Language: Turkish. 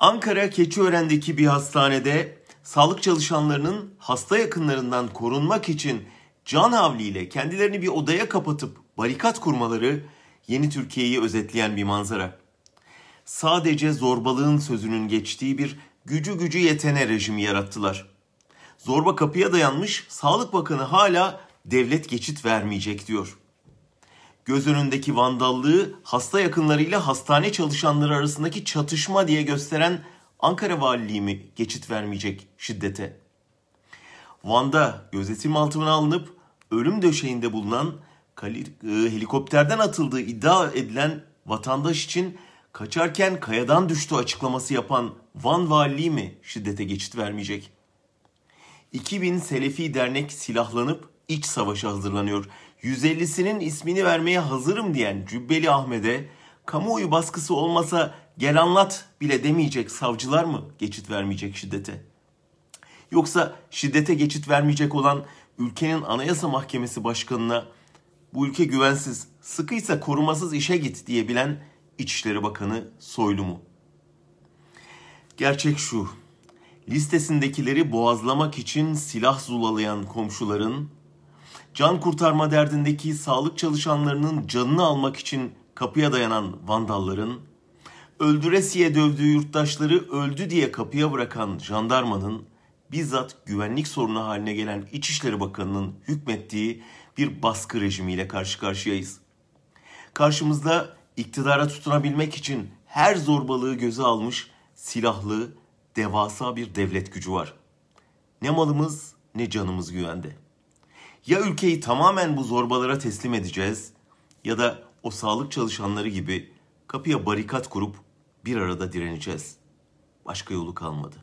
Ankara Keçiören'deki bir hastanede sağlık çalışanlarının hasta yakınlarından korunmak için can havliyle kendilerini bir odaya kapatıp barikat kurmaları yeni Türkiye'yi özetleyen bir manzara. Sadece zorbalığın sözünün geçtiği bir gücü gücü yetene rejimi yarattılar. Zorba kapıya dayanmış, Sağlık Bakanı hala devlet geçit vermeyecek diyor. Göz önündeki vandallığı hasta yakınlarıyla hastane çalışanları arasındaki çatışma diye gösteren Ankara Valiliği mi geçit vermeyecek şiddete? Van'da gözetim altına alınıp ölüm döşeğinde bulunan e, helikopterden atıldığı iddia edilen vatandaş için kaçarken kayadan düştü açıklaması yapan Van Valiliği mi şiddete geçit vermeyecek? 2000 Selefi dernek silahlanıp iç savaşa hazırlanıyor. 150'sinin ismini vermeye hazırım diyen Cübbeli Ahmet'e kamuoyu baskısı olmasa gel anlat bile demeyecek savcılar mı geçit vermeyecek şiddete? Yoksa şiddete geçit vermeyecek olan ülkenin Anayasa Mahkemesi Başkanı'na bu ülke güvensiz, sıkıysa korumasız işe git diyebilen İçişleri Bakanı Soylu mu? Gerçek şu. Listesindekileri boğazlamak için silah zulalayan komşuların, can kurtarma derdindeki sağlık çalışanlarının canını almak için kapıya dayanan vandalların, öldüresiye dövdüğü yurttaşları öldü diye kapıya bırakan jandarmanın, bizzat güvenlik sorunu haline gelen İçişleri Bakanı'nın hükmettiği bir baskı rejimiyle karşı karşıyayız. Karşımızda iktidara tutunabilmek için her zorbalığı göze almış silahlı, devasa bir devlet gücü var. Ne malımız ne canımız güvende. Ya ülkeyi tamamen bu zorbalara teslim edeceğiz ya da o sağlık çalışanları gibi kapıya barikat kurup bir arada direneceğiz. Başka yolu kalmadı.